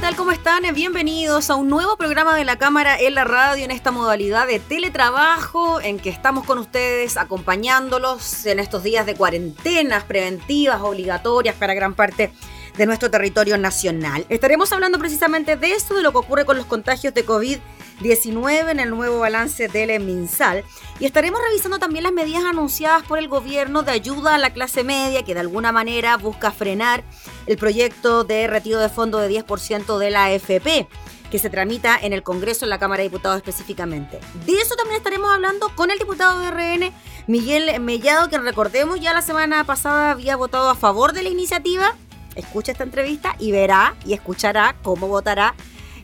Tal? ¿Cómo están? Bienvenidos a un nuevo programa de la Cámara en la Radio en esta modalidad de teletrabajo en que estamos con ustedes acompañándolos en estos días de cuarentenas preventivas obligatorias para gran parte de nuestro territorio nacional. Estaremos hablando precisamente de esto, de lo que ocurre con los contagios de COVID-19 en el nuevo balance del MinSal y estaremos revisando también las medidas anunciadas por el gobierno de ayuda a la clase media que de alguna manera busca frenar el proyecto de retiro de fondo de 10% de la AFP que se tramita en el Congreso, en la Cámara de Diputados específicamente. De eso también estaremos hablando con el diputado de RN, Miguel Mellado, que recordemos ya la semana pasada había votado a favor de la iniciativa escucha esta entrevista y verá y escuchará cómo votará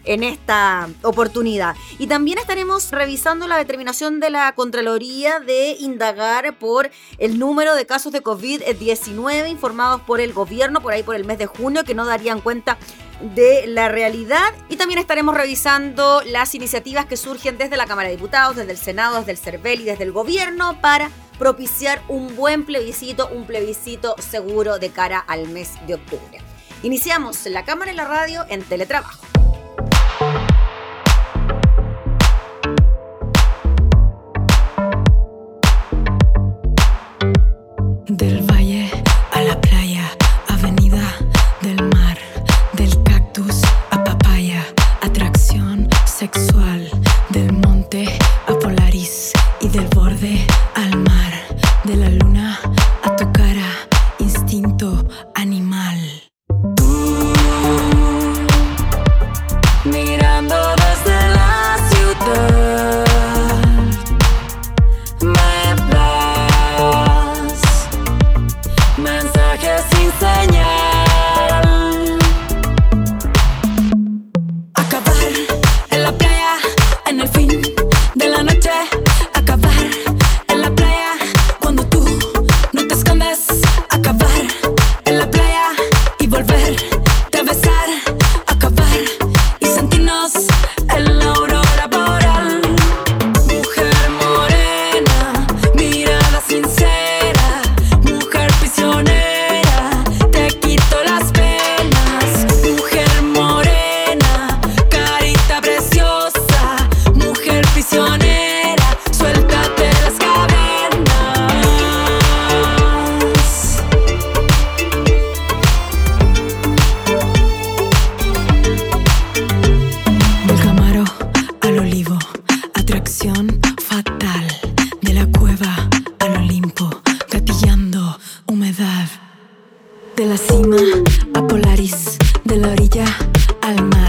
en esta oportunidad. Y también estaremos revisando la determinación de la Contraloría de indagar por el número de casos de COVID-19 informados por el gobierno por ahí por el mes de junio que no darían cuenta de la realidad y también estaremos revisando las iniciativas que surgen desde la Cámara de Diputados, desde el Senado, desde el CERVEL y desde el gobierno para propiciar un buen plebiscito, un plebiscito seguro de cara al mes de octubre. Iniciamos la cámara y la radio en teletrabajo. De la cima a Polaris, de la orilla al mar.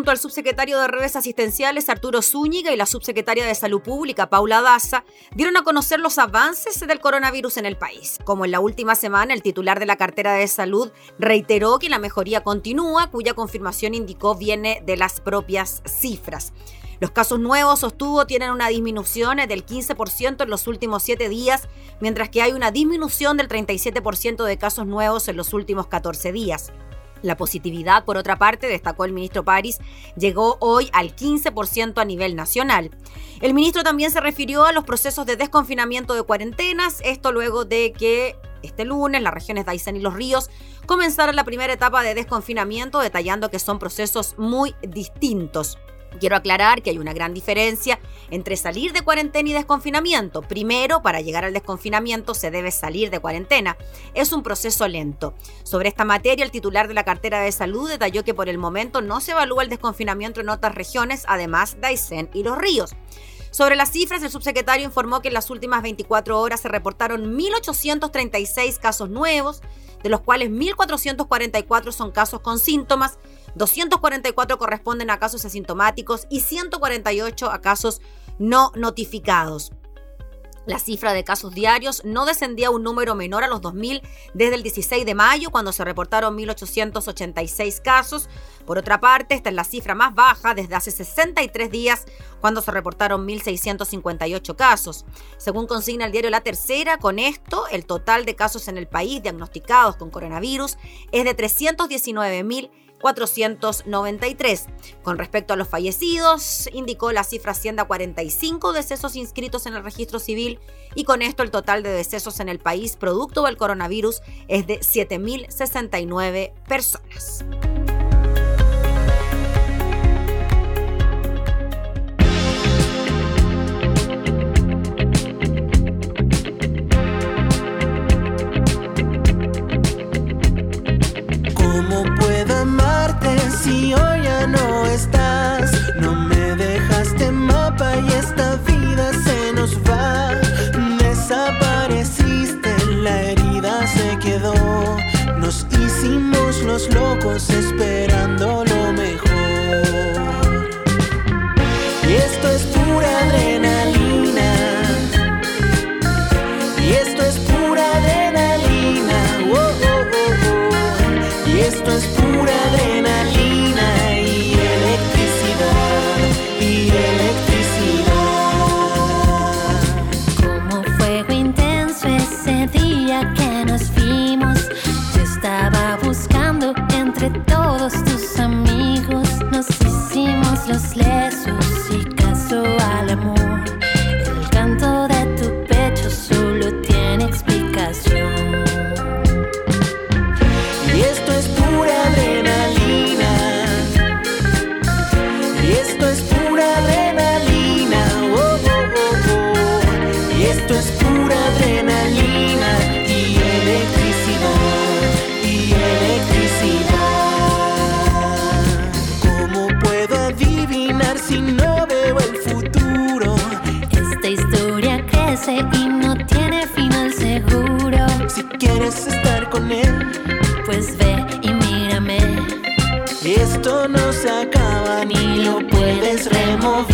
Junto al subsecretario de redes asistenciales, Arturo Zúñiga, y la subsecretaria de Salud Pública, Paula Daza, dieron a conocer los avances del coronavirus en el país. Como en la última semana, el titular de la cartera de salud reiteró que la mejoría continúa, cuya confirmación indicó viene de las propias cifras. Los casos nuevos, sostuvo, tienen una disminución del 15% en los últimos siete días, mientras que hay una disminución del 37% de casos nuevos en los últimos 14 días. La positividad, por otra parte, destacó el ministro París, llegó hoy al 15% a nivel nacional. El ministro también se refirió a los procesos de desconfinamiento de cuarentenas, esto luego de que este lunes las regiones de Aysén y Los Ríos comenzaron la primera etapa de desconfinamiento, detallando que son procesos muy distintos. Quiero aclarar que hay una gran diferencia entre salir de cuarentena y desconfinamiento. Primero, para llegar al desconfinamiento se debe salir de cuarentena. Es un proceso lento. Sobre esta materia, el titular de la cartera de salud detalló que por el momento no se evalúa el desconfinamiento en otras regiones, además de Aysén y Los Ríos. Sobre las cifras, el subsecretario informó que en las últimas 24 horas se reportaron 1.836 casos nuevos, de los cuales 1.444 son casos con síntomas 244 corresponden a casos asintomáticos y 148 a casos no notificados. La cifra de casos diarios no descendía a un número menor a los 2.000 desde el 16 de mayo, cuando se reportaron 1.886 casos. Por otra parte, esta es la cifra más baja desde hace 63 días, cuando se reportaron 1.658 casos. Según consigna el diario La Tercera, con esto, el total de casos en el país diagnosticados con coronavirus es de 319.000 493. Con respecto a los fallecidos, indicó la cifra asciende a 45 decesos inscritos en el registro civil y con esto el total de decesos en el país producto del coronavirus es de 7.069 personas. Locos esperando quieres estar con él, pues ve y mírame. Esto no se acaba ni lo puedes remover.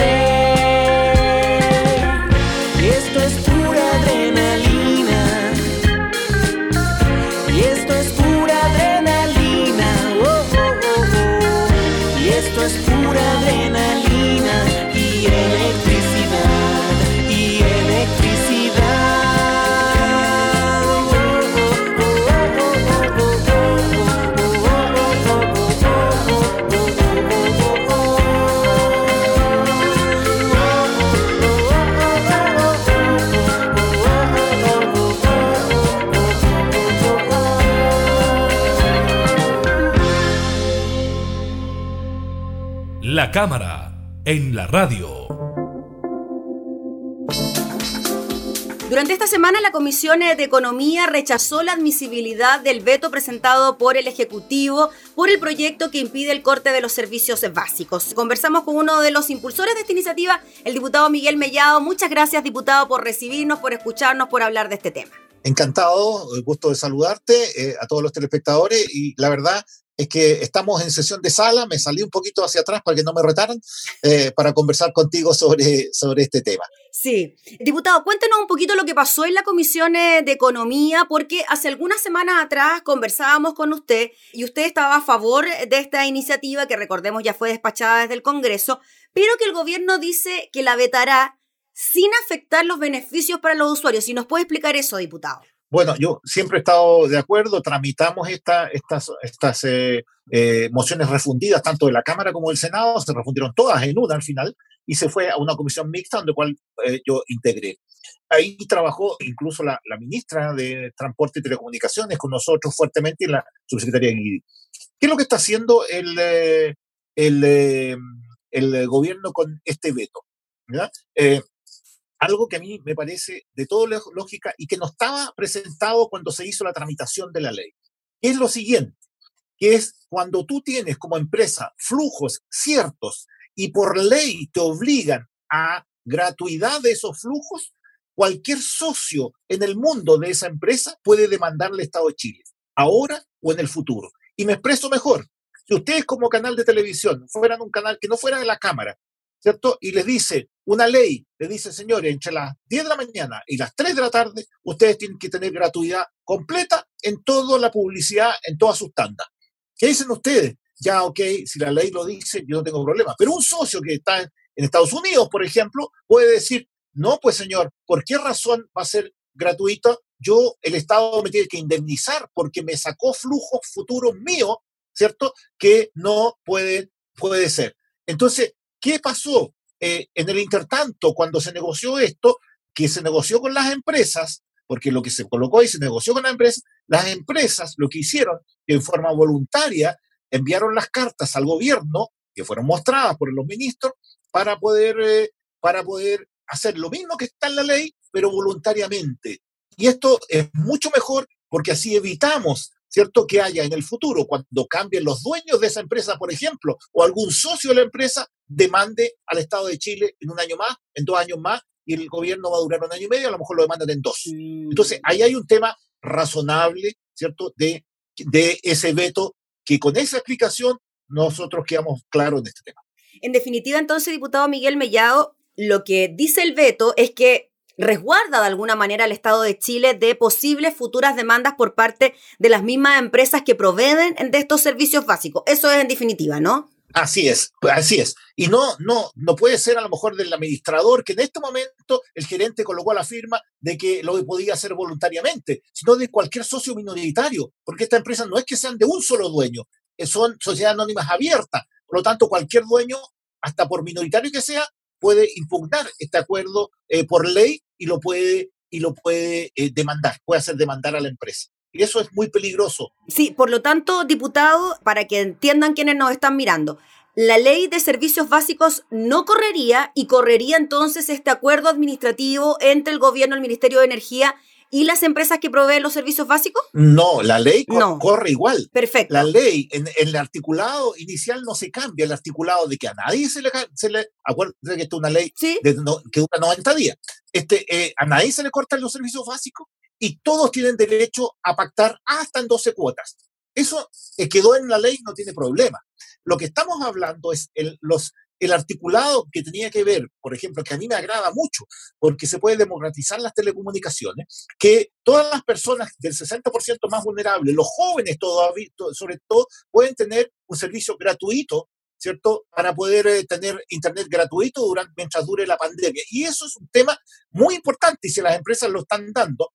Cámara, en la radio. Durante esta semana la Comisión de Economía rechazó la admisibilidad del veto presentado por el Ejecutivo por el proyecto que impide el corte de los servicios básicos. Conversamos con uno de los impulsores de esta iniciativa, el diputado Miguel Mellado. Muchas gracias, diputado, por recibirnos, por escucharnos, por hablar de este tema. Encantado, gusto de saludarte eh, a todos los telespectadores y la verdad es que estamos en sesión de sala, me salí un poquito hacia atrás para que no me retaran, eh, para conversar contigo sobre, sobre este tema. Sí. Diputado, cuéntenos un poquito lo que pasó en la Comisión eh, de Economía, porque hace algunas semanas atrás conversábamos con usted y usted estaba a favor de esta iniciativa que recordemos ya fue despachada desde el Congreso, pero que el gobierno dice que la vetará sin afectar los beneficios para los usuarios. Si nos puede explicar eso, diputado. Bueno, yo siempre he estado de acuerdo, tramitamos esta, estas, estas eh, eh, mociones refundidas tanto de la Cámara como del Senado, se refundieron todas en una al final y se fue a una comisión mixta donde cual eh, yo integré. Ahí trabajó incluso la, la, ministra de Transporte y Telecomunicaciones con nosotros fuertemente y la subsecretaria Guidi. ¿Qué es lo que está haciendo el, el, el gobierno con este veto? ¿verdad? Algo que a mí me parece de todo lógica y que no estaba presentado cuando se hizo la tramitación de la ley. Es lo siguiente, que es cuando tú tienes como empresa flujos ciertos y por ley te obligan a gratuidad de esos flujos, cualquier socio en el mundo de esa empresa puede demandar al Estado de Chile, ahora o en el futuro. Y me expreso mejor. Si ustedes como canal de televisión fueran un canal que no fuera de la Cámara, ¿cierto? Y les dice, una ley le dice, señores, entre las 10 de la mañana y las 3 de la tarde, ustedes tienen que tener gratuidad completa en toda la publicidad, en todas sus tandas. ¿Qué dicen ustedes? Ya, ok, si la ley lo dice, yo no tengo problema. Pero un socio que está en, Estados Unidos, por ejemplo, puede decir, no, pues señor, ¿por qué razón va a ser gratuito? Yo, el Estado me tiene que indemnizar porque me sacó flujos futuros míos, ¿cierto? Que no puede, puede ser. Entonces, ¿qué pasó? Eh, en el intertanto, cuando se negoció esto, que se negoció con las empresas, porque lo que se colocó ahí se negoció con las empresas, las empresas lo que hicieron, en forma voluntaria enviaron las cartas al gobierno, que fueron mostradas por los ministros, para poder, eh, para poder hacer lo mismo que está en la ley, pero voluntariamente. Y esto es mucho mejor porque así evitamos ¿cierto? Que haya en el futuro, cuando cambien los dueños de esa empresa, por ejemplo, o algún socio de la empresa, demande al Estado de Chile en un año más, en dos años más, y el gobierno va a durar un año y medio, a lo mejor lo demandan en dos. Entonces, ahí hay un tema razonable, ¿cierto?, de, de ese veto, que con esa explicación nosotros quedamos claros en este tema. En definitiva, entonces, diputado Miguel Mellado, lo que dice el veto es que resguarda de alguna manera al Estado de Chile de posibles futuras demandas por parte de las mismas empresas que proveen de estos servicios básicos. Eso es en definitiva, ¿no? Así es, así es. Y no, no, no puede ser a lo mejor del administrador que en este momento el gerente colocó la firma de que lo podía hacer voluntariamente, sino de cualquier socio minoritario, porque estas empresas no es que sean de un solo dueño, son sociedades anónimas abiertas. Por lo tanto, cualquier dueño, hasta por minoritario que sea, puede impugnar este acuerdo eh, por ley y lo puede, y lo puede eh, demandar, puede hacer demandar a la empresa. Y eso es muy peligroso. Sí, por lo tanto, diputado, para que entiendan quienes nos están mirando, la ley de servicios básicos no correría y correría entonces este acuerdo administrativo entre el gobierno, el Ministerio de Energía y las empresas que proveen los servicios básicos? No, la ley corre igual. Perfecto. La ley, en, el articulado inicial no se cambia el articulado de que a nadie se le... Se le acuérdense que esta es una ley de, que dura 90 días. Este, eh, a nadie se le cortan los servicios básicos y todos tienen derecho a pactar hasta en 12 cuotas. Eso eh, quedó en la ley, no tiene problema. Lo que estamos hablando es el, los el articulado que tenía que ver, por ejemplo, que a mí me agrada mucho, porque se puede democratizar las telecomunicaciones, que todas las personas del 60% más vulnerables, los jóvenes todavía, sobre todo, pueden tener un servicio gratuito, ¿cierto? Para poder eh, tener internet gratuito durante, mientras dure la pandemia. Y eso es un tema muy importante y si las empresas lo están dando,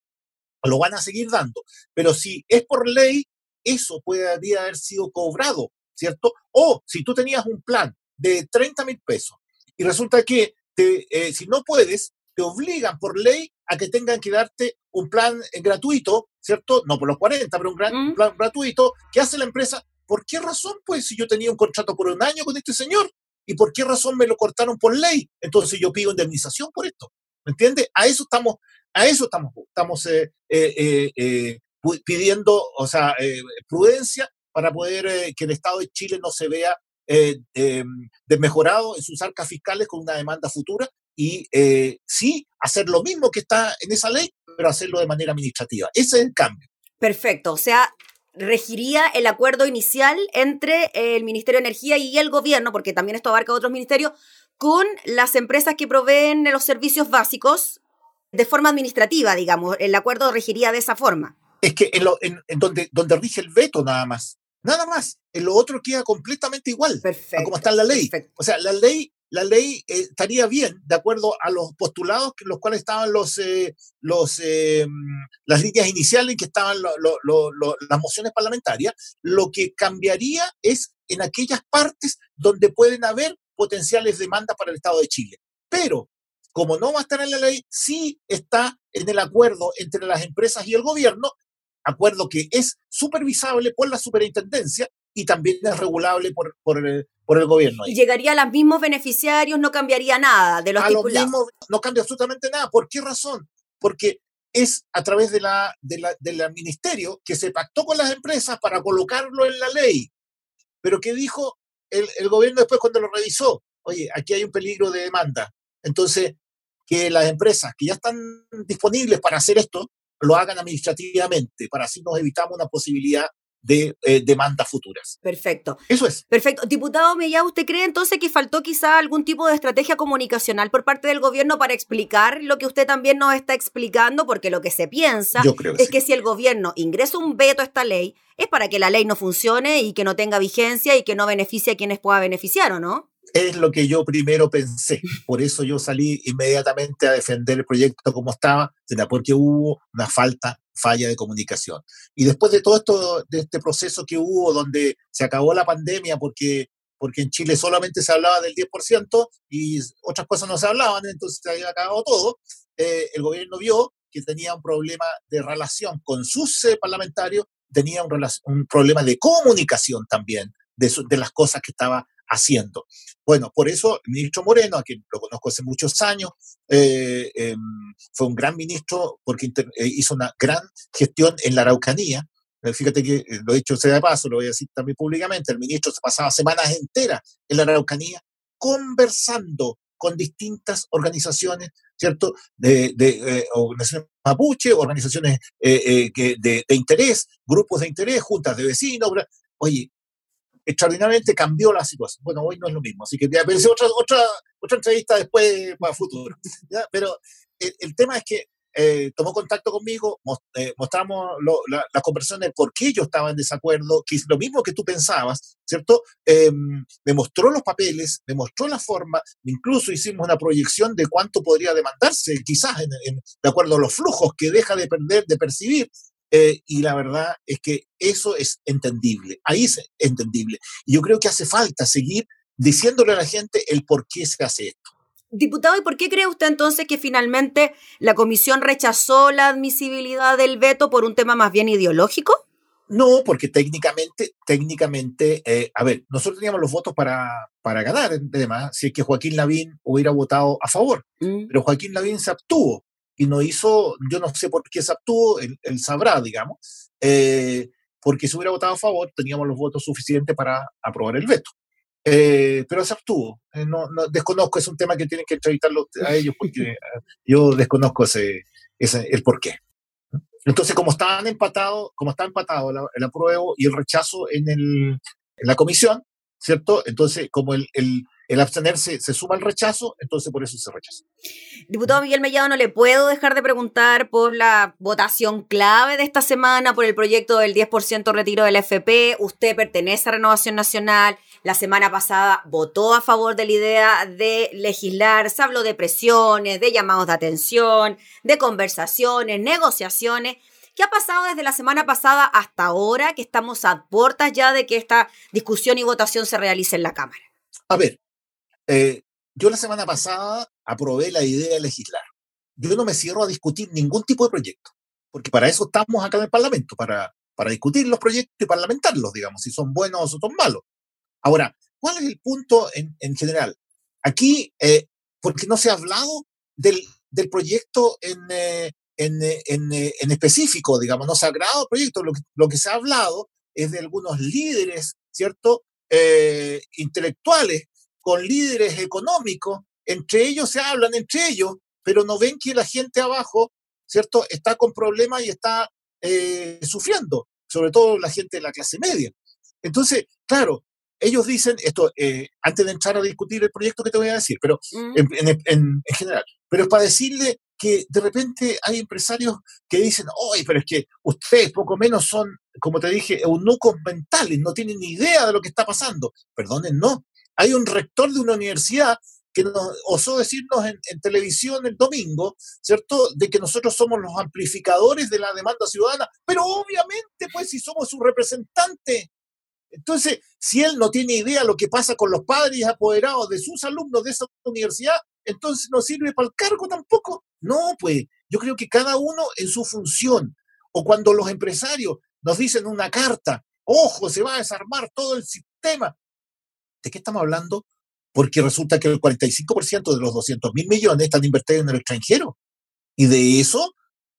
lo van a seguir dando. Pero si es por ley, eso puede haber sido cobrado, ¿cierto? O si tú tenías un plan de 30 mil pesos. Y resulta que te, eh, si no puedes, te obligan por ley a que tengan que darte un plan eh, gratuito, ¿cierto? No por los 40, pero un gran, plan gratuito que hace la empresa. ¿Por qué razón? Pues si yo tenía un contrato por un año con este señor, ¿y por qué razón me lo cortaron por ley? Entonces yo pido indemnización por esto. ¿Me entiendes? A eso estamos, a eso estamos, estamos eh, pidiendo, o sea, prudencia para poder que el Estado de Chile no se vea eh, desmejorado en sus arcas fiscales con una demanda futura y eh, sí hacer lo mismo que está en esa ley, pero hacerlo de manera administrativa. Ese es el cambio. Perfecto. O sea, regiría el acuerdo inicial entre el Ministerio de Energía y el gobierno, porque también esto abarca otros ministerios, con las empresas que proveen los servicios básicos de forma administrativa, digamos. El acuerdo regiría de esa forma. Es que en, donde, donde rige el veto nada más. Nada más. En lo otro queda completamente igual perfecto, a como está la ley. O sea, la ley, la ley eh, estaría bien de acuerdo a los postulados en los cuales estaban los, eh, los, eh, las líneas iniciales en que estaban las mociones parlamentarias. Lo que cambiaría es en aquellas partes donde pueden haber potenciales demandas para el Estado de Chile. Pero como no va a estar en la ley, sí está en el acuerdo entre las empresas y el gobierno, acuerdo que es supervisable por la superintendencia y también es regulable por, por, el, por el gobierno. Y llegaría a los mismos beneficiarios, no cambiaría nada de los a los mismos, no cambia absolutamente nada. ¿Por qué razón? Porque es a través de la, de la, del ministerio que se pactó con las empresas para colocarlo en la ley. Pero ¿qué dijo el, el gobierno después cuando lo revisó? Oye, aquí hay un peligro de demanda. Entonces, que las empresas que ya están disponibles para hacer esto lo hagan administrativamente, para así nos evitamos una posibilidad de eh, demandas futuras. Perfecto. Eso es. Perfecto. Diputado Mellá, ¿usted cree entonces que faltó quizá algún tipo de estrategia comunicacional por parte del gobierno para explicar lo que usted también nos está explicando? Porque lo que se piensa es que si el gobierno ingresa un veto a esta ley, es para que la ley no funcione y que no tenga vigencia y que no beneficie a quienes pueda beneficiar, ¿o no? Es lo que yo primero pensé. Por eso yo salí inmediatamente a defender el proyecto como estaba, porque hubo una falta, falla de comunicación. Y después de todo esto, de este proceso que hubo, donde se acabó la pandemia, porque, porque en Chile solamente se hablaba del 10% y otras cosas no se hablaban, entonces se había acabado todo, eh, el gobierno vio que tenía un problema de relación con sus eh, parlamentarios, tenía un, problema de comunicación también de, de las cosas que estaba haciendo. Bueno, por eso el ministro Moreno, a quien lo conozco hace muchos años, eh, em, fue un gran ministro porque eh, hizo una gran gestión en la Araucanía. Eh, fíjate que lo he dicho sea de paso, lo voy a decir también públicamente, el ministro se pasaba semanas enteras en la Araucanía conversando con distintas organizaciones, ¿cierto? De, de organizaciones mapuche, organizaciones de, de, interés, grupos de interés, juntas de vecinos. Oye, extraordinariamente cambió la situación. Bueno, hoy no es lo mismo, así que ya pensé otra, otra, otra entrevista después para futuro. Pero el, tema es que eh, tomó contacto conmigo, eh, mostramos la, las conversaciones de por qué yo estaba en desacuerdo, que es lo mismo que tú pensabas, ¿cierto? Em, me mostró los papeles, me mostró la forma, incluso hicimos una proyección de cuánto podría demandarse, quizás de acuerdo a los flujos que deja de perder, de percibir eh, y la verdad es que eso es entendible, ahí es entendible. Y yo creo que hace falta seguir diciéndole a la gente el por qué se hace esto. Diputado, ¿y por qué cree usted entonces que finalmente la comisión rechazó la admisibilidad del veto por un tema más bien ideológico? No, porque técnicamente, técnicamente, eh, a ver, nosotros teníamos los votos para, para ganar tema, si es que Joaquín Lavín hubiera votado a favor, mm. pero Joaquín Lavín se abstuvo y no hizo, yo no sé por qué se abstuvo, él, sabrá, digamos, eh, porque si hubiera votado a favor teníamos los votos suficientes para aprobar el veto. Eh, pero se abstuvo. Eh, no, desconozco, es un tema que tienen que entrevistarlo a ellos porque yo desconozco ese, ese, el por qué. Entonces, como estaban empatados, como está empatado el, apruebo y el rechazo en, el, en la comisión, ¿cierto? Entonces, como el, el, el abstenerse se suma al rechazo, entonces por eso se rechaza. Diputado Miguel Mellado, no le puedo dejar de preguntar por la votación clave de esta semana, por el proyecto del 10% retiro del FP. Usted pertenece a Renovación Nacional. La semana pasada votó a favor de la idea de legislar. Se habló de presiones, de llamados de atención, de conversaciones, negociaciones. ¿Qué ha pasado desde la semana pasada hasta ahora que estamos a puertas ya de que esta discusión y votación se realice en la Cámara? A ver, eh, yo la semana pasada aprobé la idea de legislar. Yo no me cierro a discutir ningún tipo de proyecto, porque para eso estamos acá en el Parlamento, para, para discutir los proyectos y parlamentarlos, digamos, si son buenos o son malos. Ahora, ¿cuál es el punto en, en general? Aquí, eh, porque no se ha hablado del, del proyecto en, eh, en, en, en, específico, digamos, no se ha hablado del proyecto, lo que, lo que se ha hablado es de algunos líderes, ¿cierto? intelectuales con líderes económicos, entre ellos se hablan entre ellos, pero no ven que la gente abajo, ¿cierto?, está con problemas y está eh, sufriendo. sobre todo la gente de la clase media. Entonces, claro, ellos dicen esto, eh, antes de entrar a discutir el proyecto que te voy a decir, pero Mm. en, en- en- en general, pero es para decirle que de repente hay empresarios que dicen, oye, pero es que ustedes poco menos son, como te dije, eunucos mentales, no tienen ni idea de lo que está pasando. Perdonen, no. Hay un rector de una universidad que nos osó decirnos en, en televisión el domingo, ¿cierto?, de que nosotros somos los amplificadores de la demanda ciudadana, pero obviamente, pues, si somos su representante. Entonces, si él no tiene idea de lo que pasa con los padres apoderados de sus alumnos de esa universidad, entonces no sirve para el cargo tampoco. No, pues, yo creo que cada uno en su función. O cuando los empresarios nos dicen una carta, ojo, se va a desarmar todo el sistema. ¿De qué estamos hablando? Porque resulta que el 45% de los 200 mil millones están invertidos en el extranjero. Y de eso,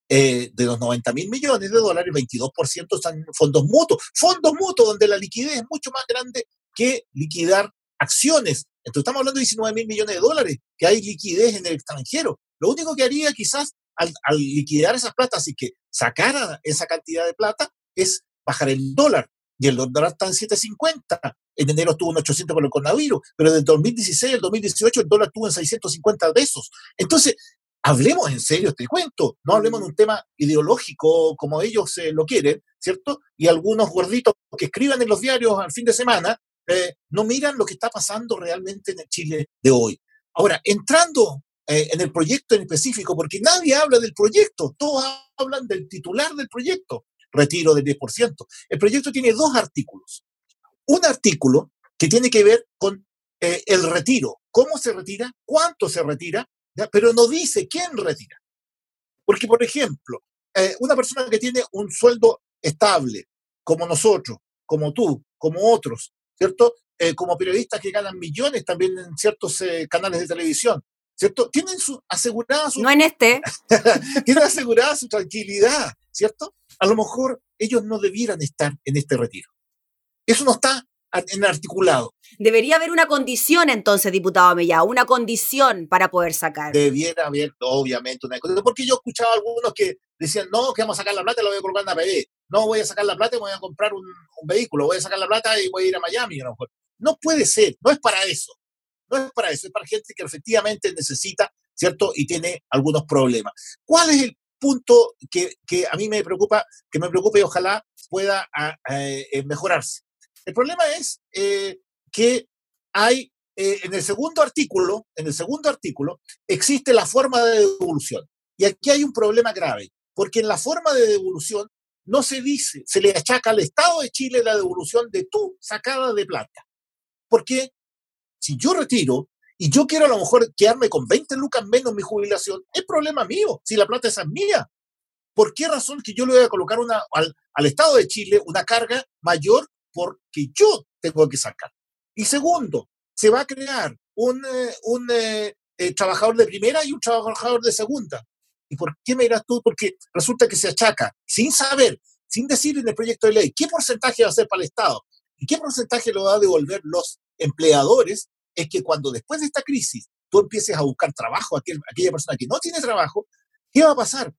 eh, de los 90 mil millones de dólares, 22% están en fondos mutuos. Fondos mutuos donde la liquidez es mucho más grande que liquidar acciones. Entonces estamos hablando de 19 mil millones de dólares, que hay liquidez en el extranjero. Lo único que haría quizás al, al liquidar esas plata, así que sacara esa cantidad de plata, es bajar el dólar. Y el dólar está en 7.50. En enero estuvo en 800 por el coronavirus, pero del 2016 al 2018 el dólar estuvo en 650 pesos. Entonces, hablemos en serio este cuento, no hablemos de un tema ideológico como ellos eh, lo quieren, ¿cierto? Y algunos gorditos que escriban en los diarios al fin de semana eh, no miran lo que está pasando realmente en el Chile de hoy. Ahora, entrando eh, en el proyecto en específico, porque nadie habla del proyecto, todos hablan del titular del proyecto, retiro del 10%. El proyecto tiene dos artículos. Un artículo que tiene que ver con eh, el retiro, cómo se retira, cuánto se retira, ¿ya? pero no dice quién retira. Porque, por ejemplo, eh, una persona que tiene un sueldo estable, como nosotros, como tú, como otros, ¿cierto? Eh, como periodistas que ganan millones también en ciertos eh, canales de televisión, ¿cierto? Tienen su, asegurada su No en este. tienen asegurada su tranquilidad, ¿cierto? A lo mejor ellos no debieran estar en este retiro. Eso no está en articulado. Debería haber una condición entonces, diputado Mellá, una condición para poder sacar. Debiera haber, obviamente, una cosa. Porque yo escuchaba a algunos que decían, no, que vamos a sacar la plata y la voy a colocar en APB. No, voy a sacar la plata y voy a comprar un, un vehículo. Voy a sacar la plata y voy a ir a Miami. a lo mejor. No puede ser, no es para eso. No es para eso, es para gente que efectivamente necesita, ¿cierto? Y tiene algunos problemas. ¿Cuál es el punto que, que a mí me preocupa, que me preocupa y ojalá pueda a- a, eh, mejorarse? El problema es eh, que hay, eh, en el segundo artículo, en el segundo artículo, existe la forma de devolución. Y aquí hay un problema grave, porque en la forma de devolución no se dice, se le achaca al Estado de Chile la devolución de tu sacada de plata. Porque si yo retiro y yo quiero a lo mejor quedarme con 20 lucas menos mi jubilación, es problema mío, si la plata esa es mía. ¿Por qué razón que yo le voy a colocar una, al, al Estado de Chile una carga mayor porque yo tengo que sacar? Y segundo, se va a crear un, eh, un eh, eh, trabajador de primera y un trabajador de segunda. ¿Y por qué me dirás tú? Porque resulta que se achaca, sin saber, sin decir en el proyecto de ley, qué porcentaje va a ser para el Estado y qué porcentaje lo va a devolver los empleadores, es que cuando después de esta crisis tú empieces a buscar trabajo, aquel, aquella persona que no tiene trabajo, ¿qué va a pasar?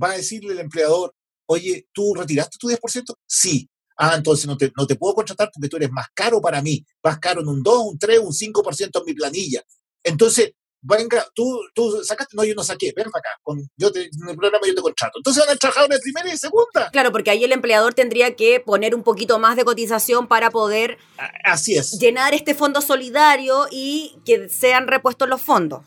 Va a decirle el empleador, oye, ¿tú retiraste tu 10%? Sí. Ah, entonces no te, no te puedo contratar porque tú eres más caro para mí, más caro en un 2, un 3, un 5% en mi planilla. Entonces, venga, tú, tú sacaste, no, yo no saqué, ven para acá, con, yo te, en el programa yo te contrato. Entonces van a trabajar de primera y segunda. Claro, porque ahí el empleador tendría que poner un poquito más de cotización para poder A- Así es. llenar este fondo solidario y que sean repuestos los fondos.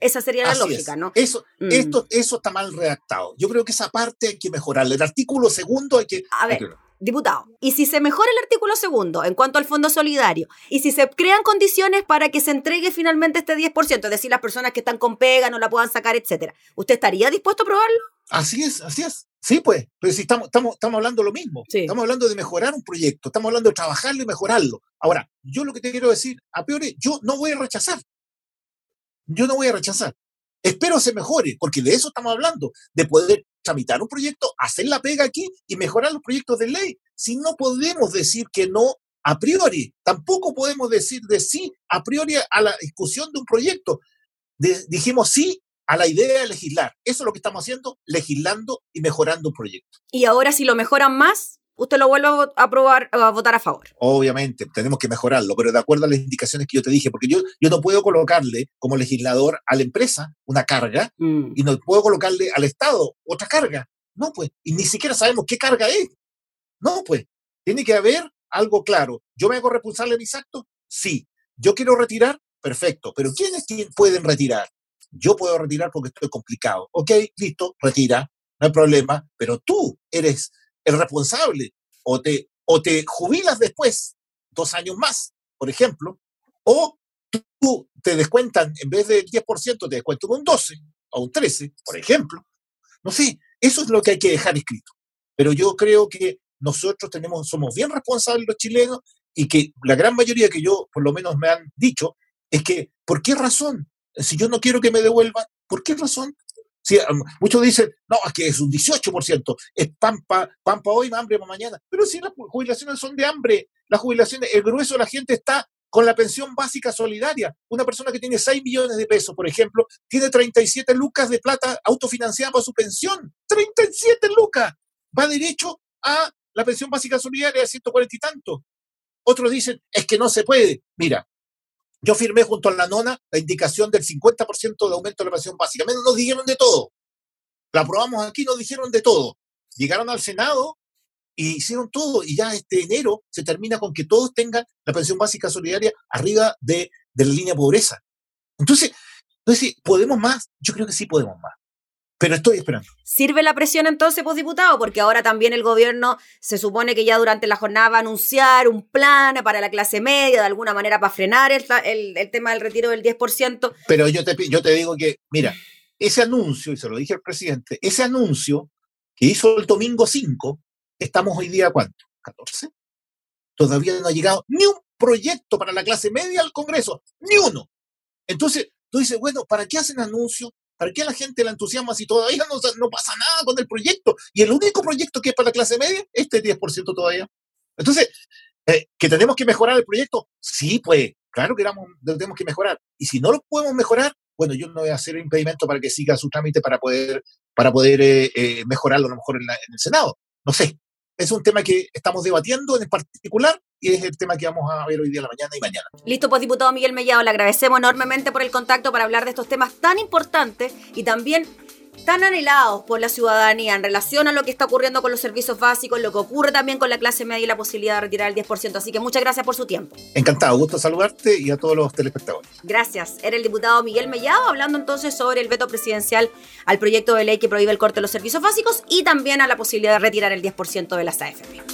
Esa sería la Así lógica, es. ¿no? Eso, Mm. esto, eso está mal redactado. Yo creo que esa parte hay que mejorarla. El artículo segundo hay que... A ver, diputado, y si se mejora el artículo segundo en cuanto al fondo solidario, y si se crean condiciones para que se entregue finalmente este 10%, es decir, las personas que están con pega no la puedan sacar, etcétera, ¿usted estaría dispuesto a probarlo? Así es, así es. Sí, pues, pero si estamos, estamos, estamos hablando lo mismo. Sí. Estamos hablando de mejorar un proyecto, estamos hablando de trabajarlo y mejorarlo. Ahora, yo lo que te quiero decir, a priori, yo no voy a rechazar. Yo no voy a rechazar. Espero se mejore, porque de eso estamos hablando, de poder tramitar un proyecto, hacer la pega aquí y mejorar los proyectos de ley. Si no podemos decir que no a priori, tampoco podemos decir de sí a priori a la discusión de un proyecto. Dijimos sí a la idea de legislar. Eso es lo que estamos haciendo, legislando y mejorando un proyecto. Y ahora si lo mejoran más, usted lo vuelve a aprobar, a votar a favor. Obviamente, tenemos que mejorarlo, pero de acuerdo a las indicaciones que yo te dije, porque yo, yo no puedo colocarle como legislador a la empresa una carga Mm. y no puedo colocarle al Estado otra carga. No, pues, y ni siquiera sabemos qué carga es. No, pues, tiene que haber algo claro. ¿Yo me hago responsable de mis actos? Sí. ¿Yo quiero retirar? Perfecto. Pero ¿quiénes pueden retirar? Yo puedo retirar porque estoy complicado. Ok, listo, retira, no hay problema, pero tú eres el responsable o te, o te jubilas después, dos años más, por ejemplo, o tú te descuentan, en vez del 10%, te descuentan un 12 o un 13, por ejemplo. No sé, eso es lo que hay que dejar escrito. Pero yo creo que nosotros tenemos, somos bien responsables los chilenos y que la gran mayoría que yo, por lo menos me han dicho, es que, ¿por qué razón? Si yo no quiero que me devuelvan, ¿por qué razón? Muchos dicen, no, es que es un 18%, es pampa, pampa hoy, hambre para mañana. Pero si las jubilaciones son de hambre, las jubilaciones, el grueso de la gente está con la pensión básica solidaria. Una persona que tiene 6 millones de pesos, por ejemplo, tiene 37 lucas de plata autofinanciada para su pensión. 37 lucas. Va derecho a la pensión básica solidaria de 140 y tanto. Otros dicen, es que no se puede. Mira, yo firmé junto a la nona la indicación del 50% de aumento de la pensión básica. Menos nos dijeron de todo. La aprobamos aquí, nos dijeron de todo. Llegaron al Senado y hicieron todo. Y ya este enero se termina con que todos tengan la pensión básica solidaria arriba de, de la línea pobreza. Entonces, entonces, ¿podemos más? Yo creo que sí podemos más. Pero estoy esperando. ¿Sirve la presión entonces, pues, diputado? Porque ahora también el gobierno se supone que ya durante la jornada va a anunciar un plan para la clase media, de alguna manera para frenar el, el- el tema del retiro del 10%. Pero yo te, yo te digo que, mira, ese anuncio, y se lo dije al presidente, ese anuncio que hizo el domingo 5, estamos hoy día, ¿cuánto? ¿14? Todavía no ha llegado ni un proyecto para la clase media al Congreso, ni uno. Entonces, tú dices, bueno, ¿para qué hacen anuncios? ¿Para qué la gente la entusiasma si todavía no, no pasa nada con el proyecto? Y el único proyecto que es para la clase media, este 10% todavía. Entonces, eh, ¿que tenemos que mejorar el proyecto? Sí, pues, claro que lo tenemos que mejorar. Y si no lo podemos mejorar, bueno, yo no voy a hacer impedimento para que siga su trámite para poder, para poder eh, eh, mejorarlo a lo mejor en, la- en el Senado. No sé. Es un tema que estamos debatiendo en particular y es el tema que vamos a ver hoy día la mañana y mañana. Listo, pues, diputado Miguel Mellado, le agradecemos enormemente por el contacto para hablar de estos temas tan importantes y también tan anhelados por la ciudadanía en relación a lo que está ocurriendo con los servicios básicos, lo que ocurre también con la clase media y la posibilidad de retirar el 10%. Así que muchas gracias por su tiempo. Encantado, gusto saludarte y a todos los telespectadores. Gracias. Era el diputado Miguel Mellado hablando entonces sobre el veto presidencial al proyecto de ley que prohíbe el corte de los servicios básicos y también a la posibilidad de retirar el 10% de las AFP.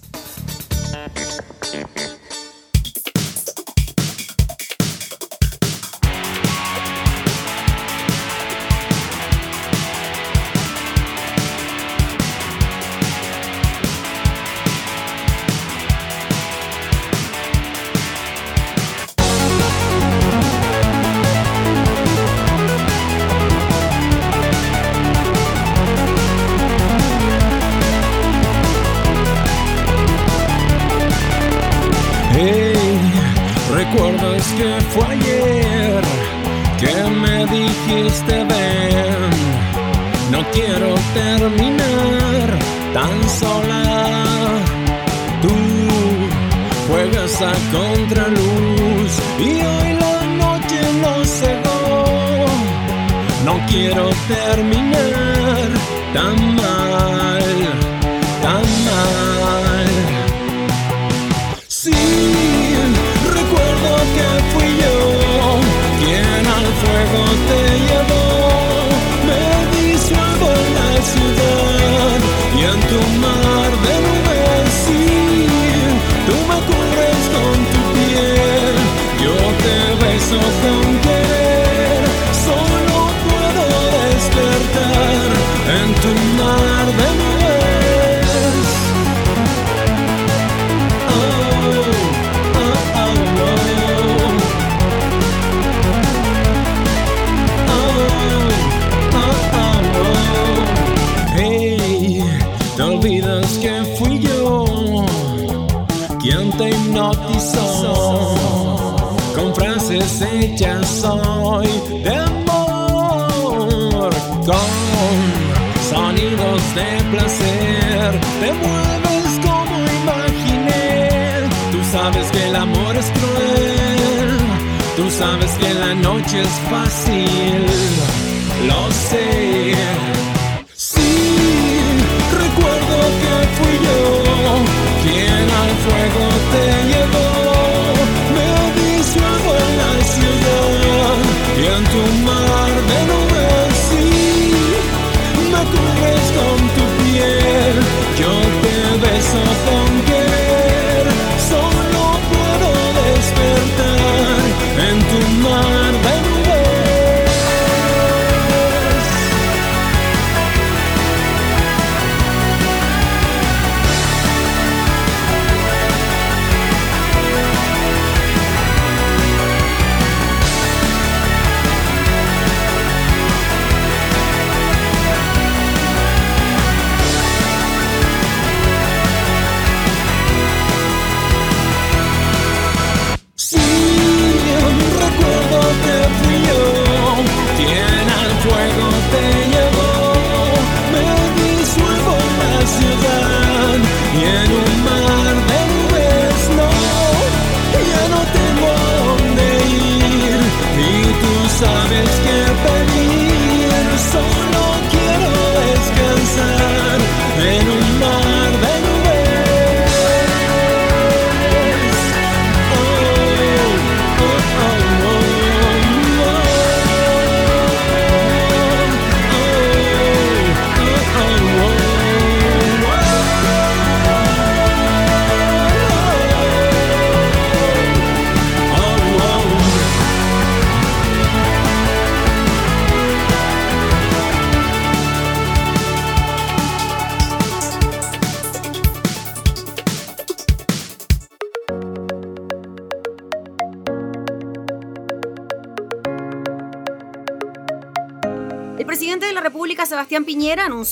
La noche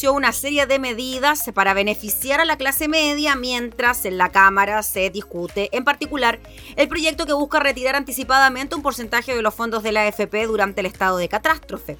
una serie de medidas para beneficiar a la clase media mientras en la Cámara se discute, en particular, el proyecto que busca retirar anticipadamente un porcentaje de los fondos de la AFP durante el estado de catástrofe.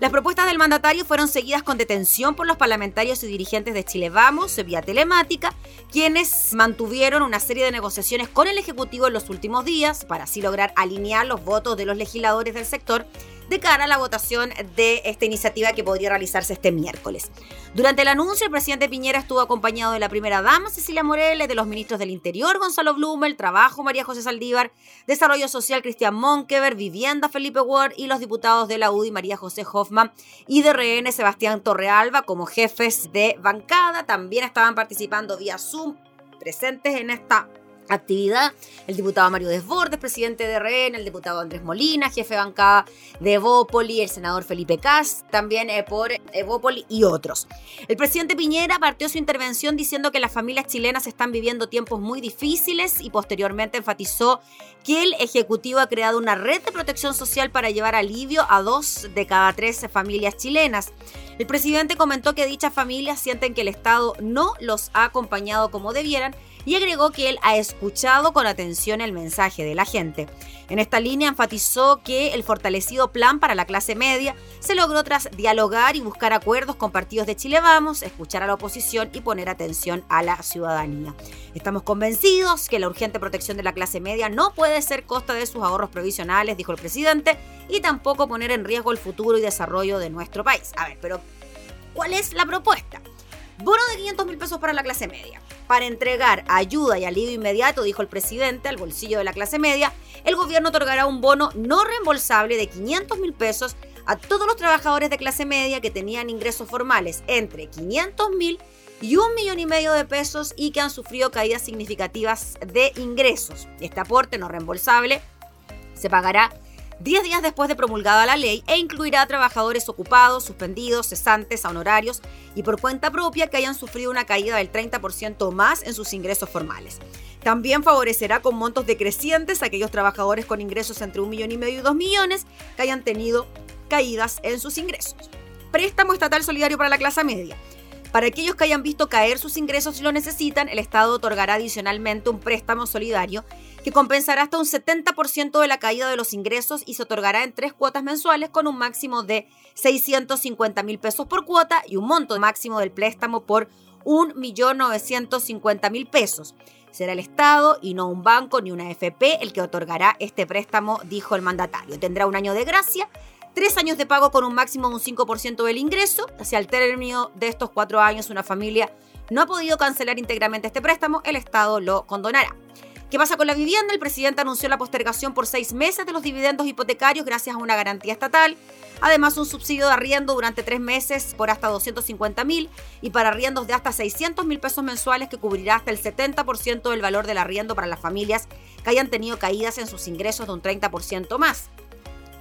Las propuestas del mandatario fueron seguidas con detención por los parlamentarios y dirigentes de Chile Vamos vía telemática, quienes mantuvieron una serie de negociaciones con el Ejecutivo en los últimos días para así lograr alinear los votos de los legisladores del sector de cara a la votación de esta iniciativa que podría realizarse este miércoles. Durante el anuncio, el presidente Piñera estuvo acompañado de la primera dama, Cecilia Morel, de los ministros del Interior, Gonzalo Blumel, Trabajo, María José Saldívar, Desarrollo Social, Cristian Monkever, Vivienda, Felipe Ward, y los diputados de la UDI, María José Hoffman, y de RN, Sebastián Torrealba, como jefes de bancada. También estaban participando vía Zoom, presentes en esta actividad. El diputado Mario Desbordes, presidente de RN, el diputado Andrés Molina, jefe de bancada de Evópoli, el senador Felipe Cas, también eh, por Evópoli y otros. El presidente Piñera partió su intervención diciendo que las familias chilenas están viviendo tiempos muy difíciles y posteriormente enfatizó que el Ejecutivo ha creado una red de protección social para llevar alivio a dos de cada tres familias chilenas. El presidente comentó que dichas familias sienten que el Estado no los ha acompañado como debieran y agregó que él ha escuchado con atención el mensaje de la gente. En esta línea enfatizó que el fortalecido plan para la clase media se logró tras dialogar y buscar acuerdos con partidos de Chile Vamos, escuchar a la oposición y poner atención a la ciudadanía. Estamos convencidos que la urgente protección de la clase media no puede ser costa de sus ahorros provisionales, dijo el presidente, y tampoco poner en riesgo el futuro y desarrollo de nuestro país. A ver, pero ¿cuál es la propuesta? Bono de 500 mil pesos para la clase media. Para entregar ayuda y alivio inmediato, dijo el presidente, al bolsillo de la clase media, el gobierno otorgará un bono no reembolsable de 500 mil pesos a todos los trabajadores de clase media que tenían ingresos formales entre 500 mil y un millón y medio de pesos y que han sufrido caídas significativas de ingresos. Este aporte no reembolsable se pagará 10 días después de promulgada la ley e incluirá a trabajadores ocupados, suspendidos, cesantes, a honorarios y por cuenta propia que hayan sufrido una caída del 30% o más en sus ingresos formales. También favorecerá con montos decrecientes a aquellos trabajadores con ingresos entre un millón y medio y dos millones que hayan tenido caídas en sus ingresos. Préstamo estatal solidario para la clase media. Para aquellos que hayan visto caer sus ingresos y lo necesitan, el Estado otorgará adicionalmente un préstamo solidario que compensará hasta un 70% de la caída de los ingresos y se otorgará en tres cuotas mensuales con un máximo de 650 mil pesos por cuota y un monto máximo del préstamo por 1.950.000 pesos. Será el Estado y no un banco ni una FP el que otorgará este préstamo, dijo el mandatario. Tendrá un año de gracia, tres años de pago con un máximo de un 5% del ingreso. Hacia el término de estos cuatro años, una familia no ha podido cancelar íntegramente este préstamo, el Estado lo condonará. ¿Qué pasa con la vivienda? El presidente anunció la postergación por seis meses de los dividendos hipotecarios gracias a una garantía estatal. Además, un subsidio de arriendo durante tres meses por hasta 250 mil y para arriendos de hasta 600 mil pesos mensuales que cubrirá hasta el 70% del valor del arriendo para las familias que hayan tenido caídas en sus ingresos de un 30% más.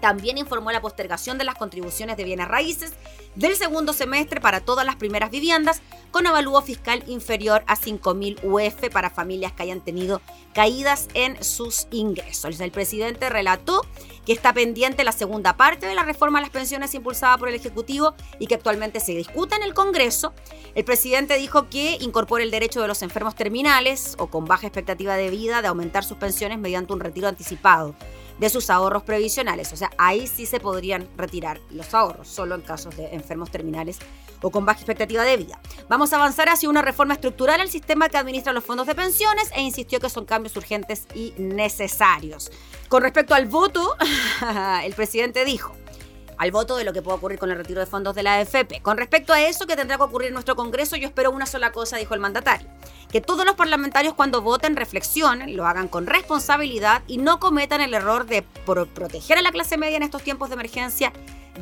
También informó la postergación de las contribuciones de bienes raíces del segundo semestre para todas las primeras viviendas con avalúo fiscal inferior a 5.000 UF para familias que hayan tenido caídas en sus ingresos. El presidente relató que está pendiente la segunda parte de la reforma a las pensiones impulsada por el Ejecutivo y que actualmente se discute en el Congreso. El presidente dijo que incorpora el derecho de los enfermos terminales o con baja expectativa de vida de aumentar sus pensiones mediante un retiro anticipado de sus ahorros previsionales. O sea, ahí sí se podrían retirar los ahorros, solo en casos de enfermos terminales o con baja expectativa de vida. Vamos a avanzar hacia una reforma estructural al sistema que administra los fondos de pensiones e insistió que son cambios urgentes y necesarios. Con respecto al voto, el presidente dijo, al voto de lo que puede ocurrir con el retiro de fondos de la AFP. Con respecto a eso que tendrá que ocurrir en nuestro Congreso, yo espero una sola cosa, dijo el mandatario. Que todos los parlamentarios cuando voten reflexionen, lo hagan con responsabilidad y no cometan el error de proteger a la clase media en estos tiempos de emergencia,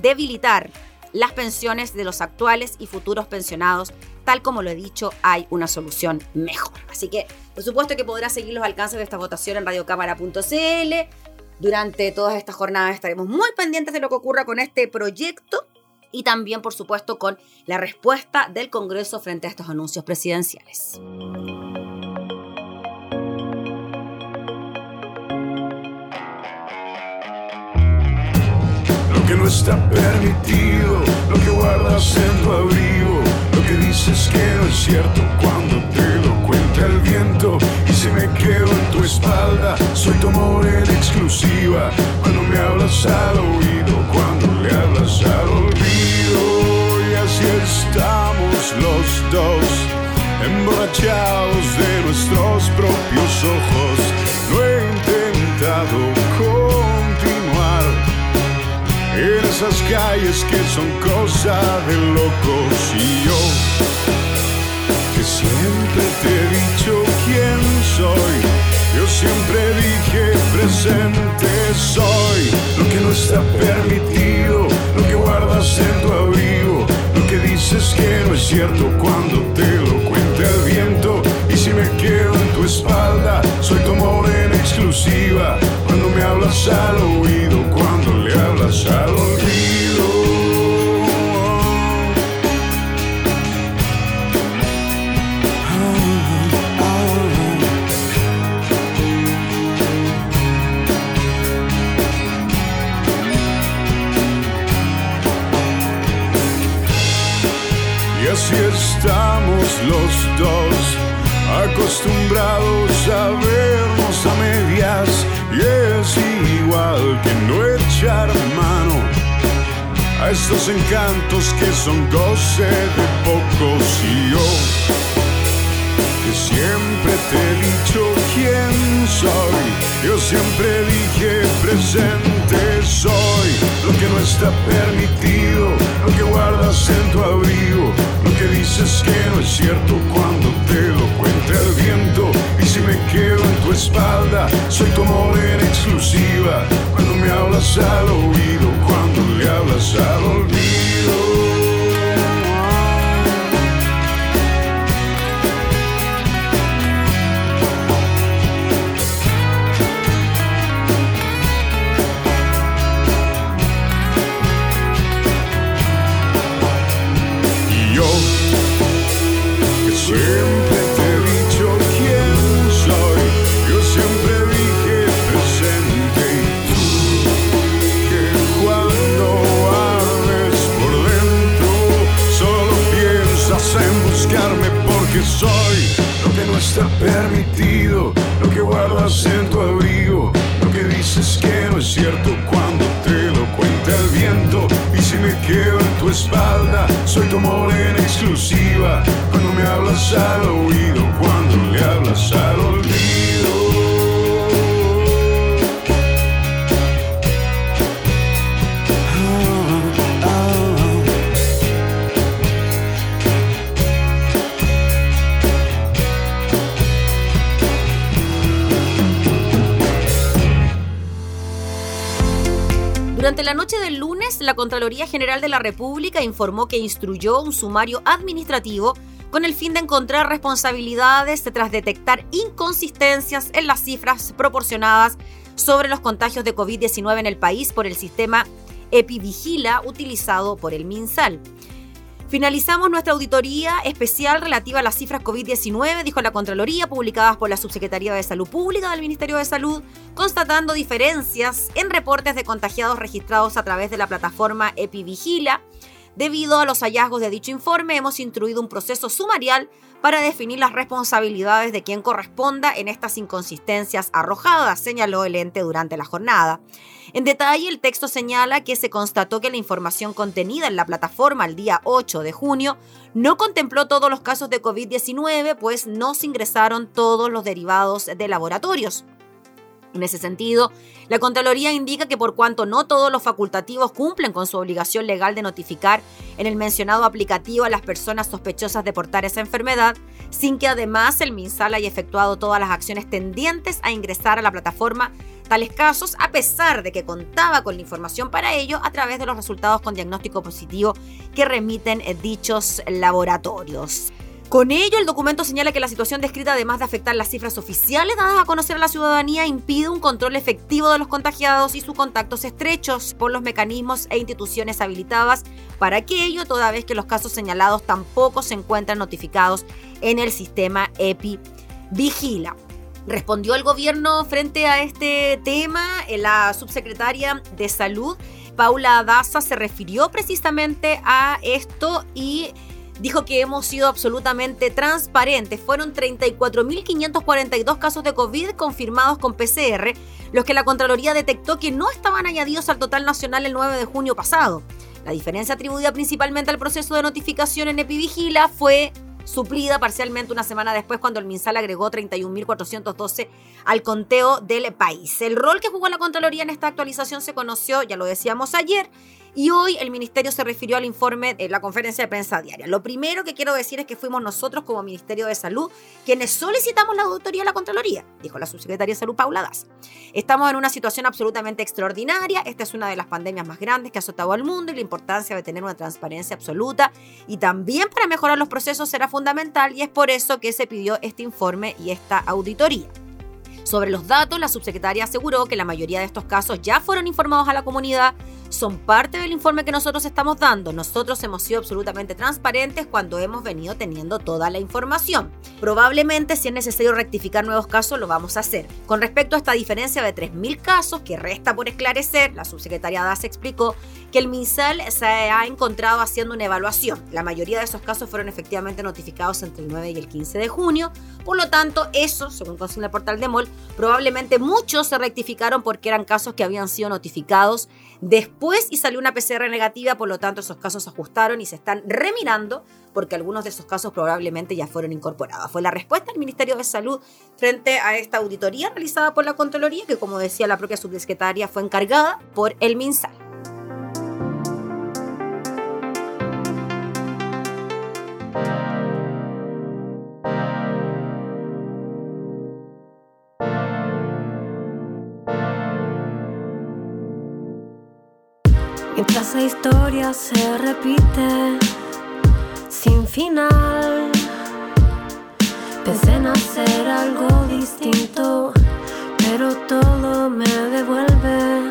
debilitar las pensiones de los actuales y futuros pensionados. Tal como lo he dicho, hay una solución mejor. Así que, por supuesto que podrá seguir los alcances de esta votación en radiocámara.cl durante todas estas jornadas estaremos muy pendientes de lo que ocurra con este proyecto y también, por supuesto, con la respuesta del Congreso frente a estos anuncios presidenciales. Lo que no está permitido, lo que guardas en tu abrigo, lo que dices que no es cierto cuando te lo cuenta el viento si me quedo en tu espalda, soy tu amor en exclusiva. Cuando me hablas al oído, cuando le hablas al olvido. Y así estamos los dos, emborrachados de nuestros propios ojos. No he intentado continuar en esas calles que son cosa de locos y yo que siempre te he dicho quién Yo siempre dije presente soy. Lo que no está permitido, lo que guardas en tu abrigo. Lo que dices que no es cierto cuando te lo cuenta el viento. Y si me quedo en tu espalda, soy tu amor exclusiva. Cuando me hablas al oído, a estos encantos que son goce de pocos y yo, que siempre te he dicho quién soy, yo siempre dije presente soy, lo que no está permitido, lo que guardas en tu abrigo que dices que no es cierto cuando te lo cuenta el viento. Me quedo en tu espalda, soy tu amor en exclusiva. Cuando me hablas al oído, cuando le hablas al olvido. está permitido, lo que guardas en tu abrigo, lo que dices que no es cierto cuando te lo cuenta el viento. Y si me quedo en tu espalda, soy tu amor la Contraloría General de la República informó que instruyó un sumario administrativo con el fin de encontrar responsabilidades tras detectar inconsistencias en las cifras proporcionadas sobre los contagios de COVID-19 en el país por el sistema Epivigila utilizado por el MinSal. Finalizamos nuestra auditoría especial relativa a las cifras COVID-19, dijo la Contraloría, publicadas por la Subsecretaría de Salud Pública del Ministerio de Salud, constatando diferencias en reportes de contagiados registrados a través de la plataforma Epivigila. Debido a los hallazgos de dicho informe, hemos instruido un proceso sumarial para definir las responsabilidades de quien corresponda en estas inconsistencias arrojadas, señaló el ente durante la jornada. En detalle, el texto señala que se constató que la información contenida en la plataforma el día 8 de junio no contempló todos los casos de COVID-19, pues no se ingresaron todos los derivados de laboratorios. En ese sentido, la Contraloría indica que por cuanto no todos los facultativos cumplen con su obligación legal de notificar en el mencionado aplicativo a las personas sospechosas de portar esa enfermedad, sin que además el MinSal haya efectuado todas las acciones tendientes a ingresar a la plataforma tales casos, a pesar de que contaba con la información para ello a través de los resultados con diagnóstico positivo que remiten dichos laboratorios. Con ello, el documento señala que la situación descrita, además de afectar las cifras oficiales dadas a conocer a la ciudadanía, impide un control efectivo de los contagiados y sus contactos estrechos por los mecanismos e instituciones habilitadas para aquello, toda vez que los casos señalados tampoco se encuentran notificados en el sistema EPI Vigila. Respondió el gobierno frente a este tema, la subsecretaria de Salud, Paula Daza, se refirió precisamente a esto y dijo que hemos sido absolutamente transparentes. Fueron 34.542 casos de COVID confirmados con PCR, los que la Contraloría detectó que no estaban añadidos al total nacional el 9 de junio pasado. La diferencia atribuida principalmente al proceso de notificación en Epivigila fue suplida parcialmente una semana después cuando el MinSal agregó 31.412 al conteo del país. El rol que jugó la Contraloría en esta actualización se conoció, ya lo decíamos ayer, y hoy el Ministerio se refirió al informe de la conferencia de prensa diaria. Lo primero que quiero decir es que fuimos nosotros como Ministerio de Salud quienes solicitamos la auditoría de la Contraloría, dijo la subsecretaria de Salud Paula Das. Estamos en una situación absolutamente extraordinaria. Esta es una de las pandemias más grandes que ha azotado al mundo y la importancia de tener una transparencia absoluta y también para mejorar los procesos será fundamental y es por eso que se pidió este informe y esta auditoría. Sobre los datos, la subsecretaria aseguró que la mayoría de estos casos ya fueron informados a la comunidad, son parte del informe que nosotros estamos dando. Nosotros hemos sido absolutamente transparentes cuando hemos venido teniendo toda la información. Probablemente si es necesario rectificar nuevos casos lo vamos a hacer. Con respecto a esta diferencia de 3.000 casos que resta por esclarecer, la subsecretaria Das explicó que el MinSal se ha encontrado haciendo una evaluación. La mayoría de esos casos fueron efectivamente notificados entre el 9 y el 15 de junio. Por lo tanto, eso, según consigna el portal de MOL, probablemente muchos se rectificaron porque eran casos que habían sido notificados después y salió una PCR negativa, por lo tanto esos casos se ajustaron y se están remirando porque algunos de esos casos probablemente ya fueron incorporados. Fue la respuesta del Ministerio de Salud frente a esta auditoría realizada por la Contraloría, que como decía la propia subsecretaria fue encargada por el MinSal. Mientras la historia se repite sin final, pensé en hacer algo distinto, pero todo me devuelve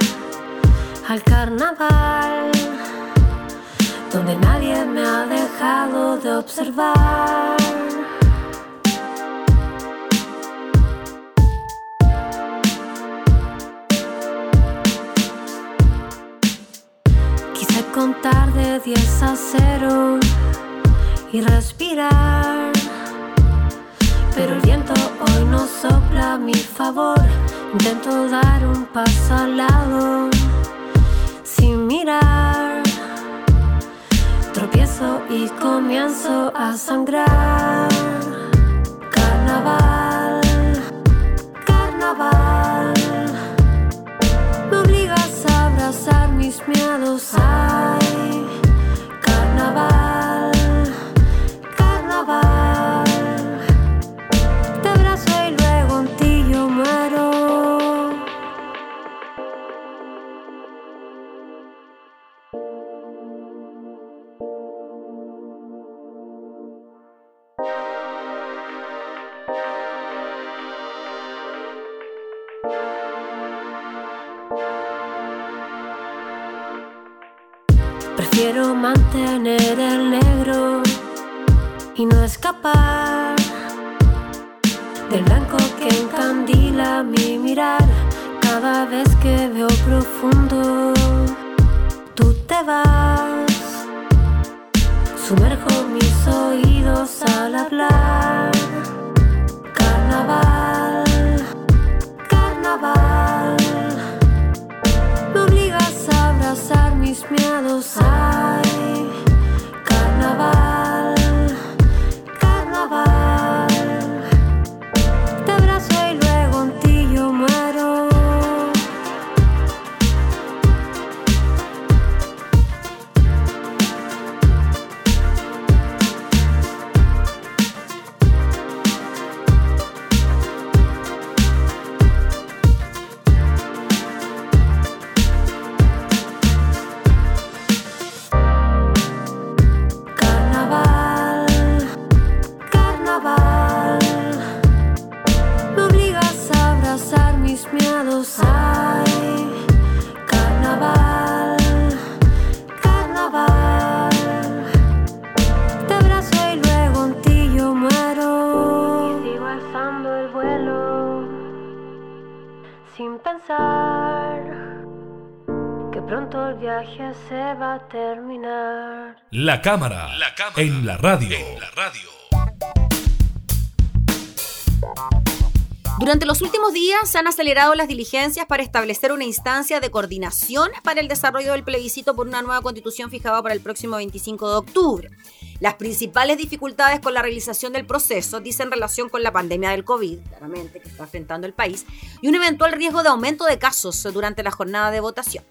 al carnaval, donde nadie me ha dejado de observar. Contar de 10 a 0 y respirar. Pero el viento hoy no sopla a mi favor Intento dar un paso al lado sin mirar. Tropiezo y comienzo a sangrar. Carnaval, carnaval. Miedos. Ay, cada vez que veo profundo. Tú te vas, sumerjo mis oídos al hablar. Carnaval, carnaval. Me obligas a abrazar mis miedos. Ay, pronto el viaje se va a terminar. La cámara, en la radio. Durante los últimos días se han acelerado las diligencias para establecer una instancia de coordinación para el desarrollo del plebiscito por una nueva constitución fijada para el próximo 25 de octubre. Las principales dificultades con la realización del proceso dicen relación con la pandemia del COVID, claramente, que está enfrentando el país, y un eventual riesgo de aumento de casos durante la jornada de votación.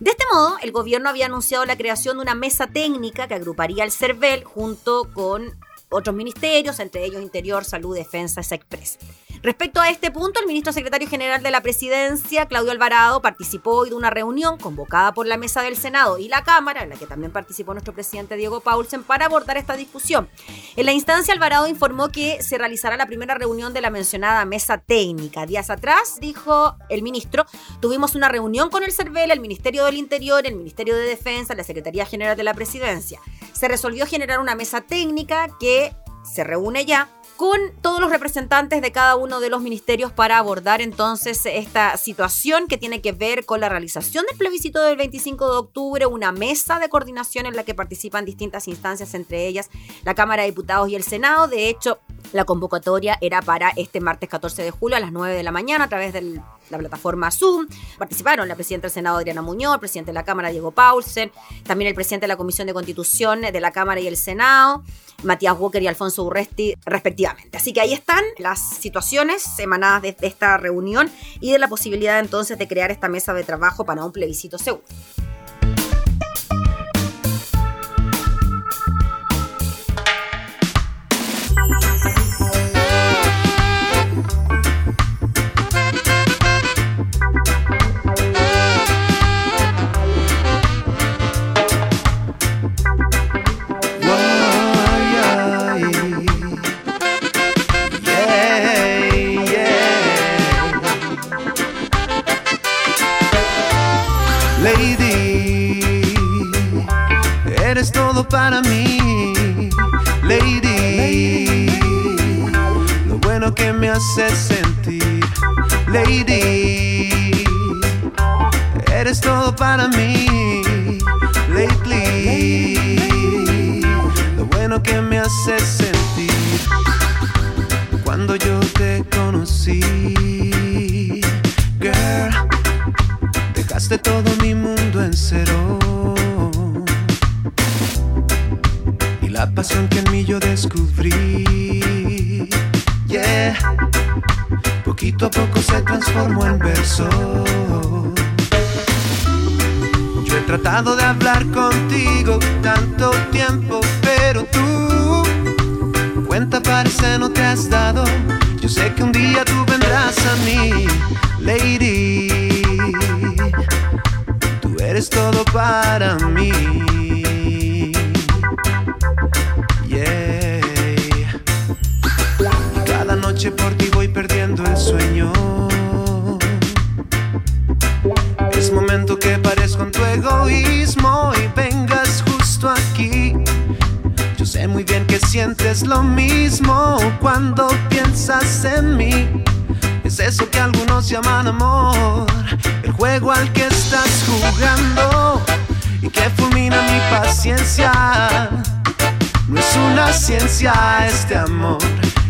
De este modo, el gobierno había anunciado la creación de una mesa técnica que agruparía al CERVEL junto con otros ministerios, entre ellos Interior, Salud, Defensa, SECPRES. Respecto a este punto, el ministro secretario general de la presidencia, Claudio Alvarado, participó hoy de una reunión convocada por la mesa del Senado y la Cámara, en la que también participó nuestro presidente Diego Paulsen, para abordar esta discusión. En la instancia, Alvarado informó que se realizará la primera reunión de la mencionada mesa técnica. Días atrás, dijo el ministro, tuvimos una reunión con el CERVEL, el Ministerio del Interior, el Ministerio de Defensa, la Secretaría General de la Presidencia. Se resolvió generar una mesa técnica que se reúne ya con todos los representantes de cada uno de los ministerios para abordar entonces esta situación que tiene que ver con la realización del plebiscito del 25 de octubre, una mesa de coordinación en la que participan distintas instancias, entre ellas la Cámara de Diputados y el Senado. De hecho, la convocatoria era para este martes 14 de julio a las 9 de la mañana a través de la plataforma Zoom. Participaron la presidenta del Senado Adriana Muñoz, el presidente de la Cámara Diego Paulsen, también el presidente de la Comisión de Constitución de la Cámara y el Senado, Matías Walker y Alfonso Urresti, respectivamente. Así que ahí están las situaciones emanadas de esta reunión y de la posibilidad entonces de crear esta mesa de trabajo para un plebiscito seguro. Haces sentir, Lady. Eres todo para mí, lately. Lo bueno que me haces sentir. Cuando yo te conocí, Dejaste todo mi mundo en cero. Y la pasión que en mí yo descubrí. Yeah. Poquito a poco se transformó en verso. Yo he tratado de hablar contigo tanto tiempo, pero tú cuenta parece no te has dado. Yo sé que un día tú vendrás a mí, lady. Tú eres todo para mí. Sueño. Es momento que pares con tu egoísmo y vengas justo aquí. Yo sé muy bien que sientes lo mismo cuando piensas en mí. Es eso que algunos llaman amor, el juego al que estás jugando y que fulmina mi paciencia. No es una ciencia este amor,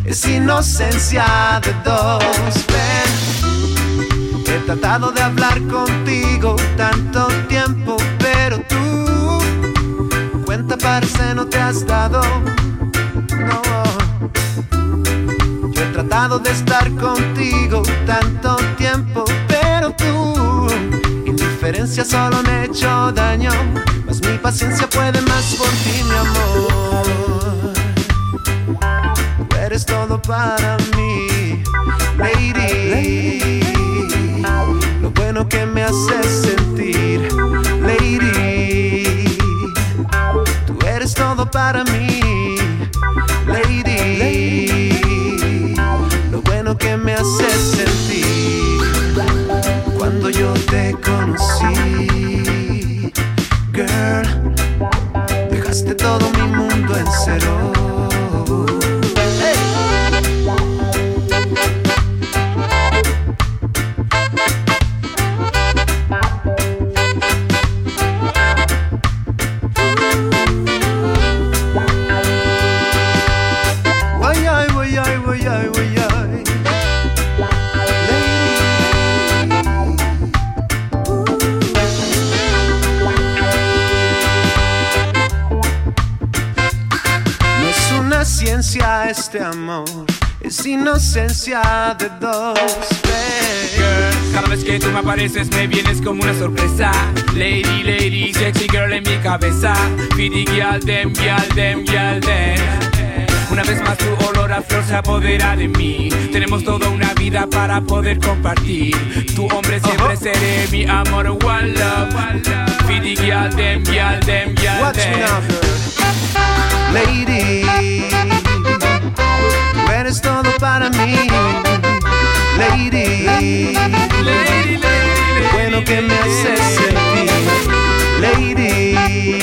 es inocencia de dos. Ven, he tratado de hablar contigo tanto tiempo, pero tú cuenta parece no te has dado. No. Yo he tratado de estar contigo tanto tiempo, pero tú indiferencia solo me ha hecho daño. Mas mi paciencia puede más por ti, mi amor. Para mí, lady. Lo bueno que me haces sentir, lady. Tú eres todo para mí, tú me vienes como una sorpresa. Lady, lady, sexy girl en mi cabeza. Fidi, gyal, dem, gyal, dem, gyal, dem. Una vez más tu olor a flor se apodera de mí. Tenemos toda una vida para poder compartir. Tu hombre siempre seré mi amor, one love. Fidi, gyal, dem, gyal, dem, now, dem. Lady, eres todo para mí. Lady, Lady, lady, lo que me haces sentir. Lady,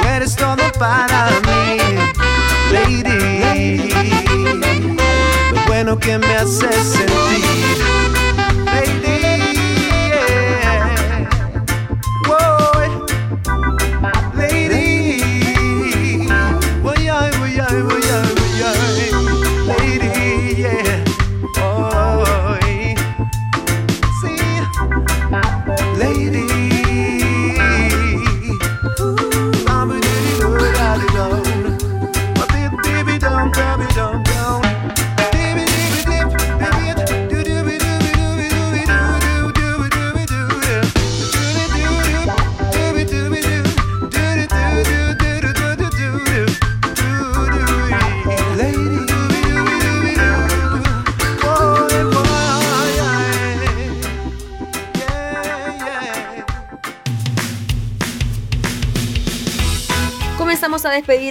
tú eres todo para mí. Lady, lo bueno que me haces sentir.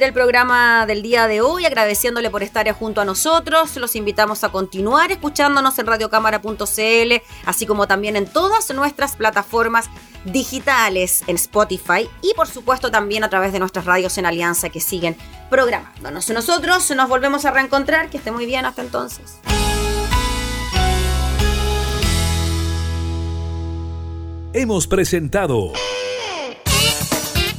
El programa del día de hoy, agradeciéndole por estar junto a nosotros. Los invitamos a continuar escuchándonos en radiocámara.cl, así como también en todas nuestras plataformas digitales, en Spotify y por supuesto también a través de nuestras radios en alianza que siguen programándonos. Nosotros nos volvemos a reencontrar, que esté muy bien hasta entonces. Hemos presentado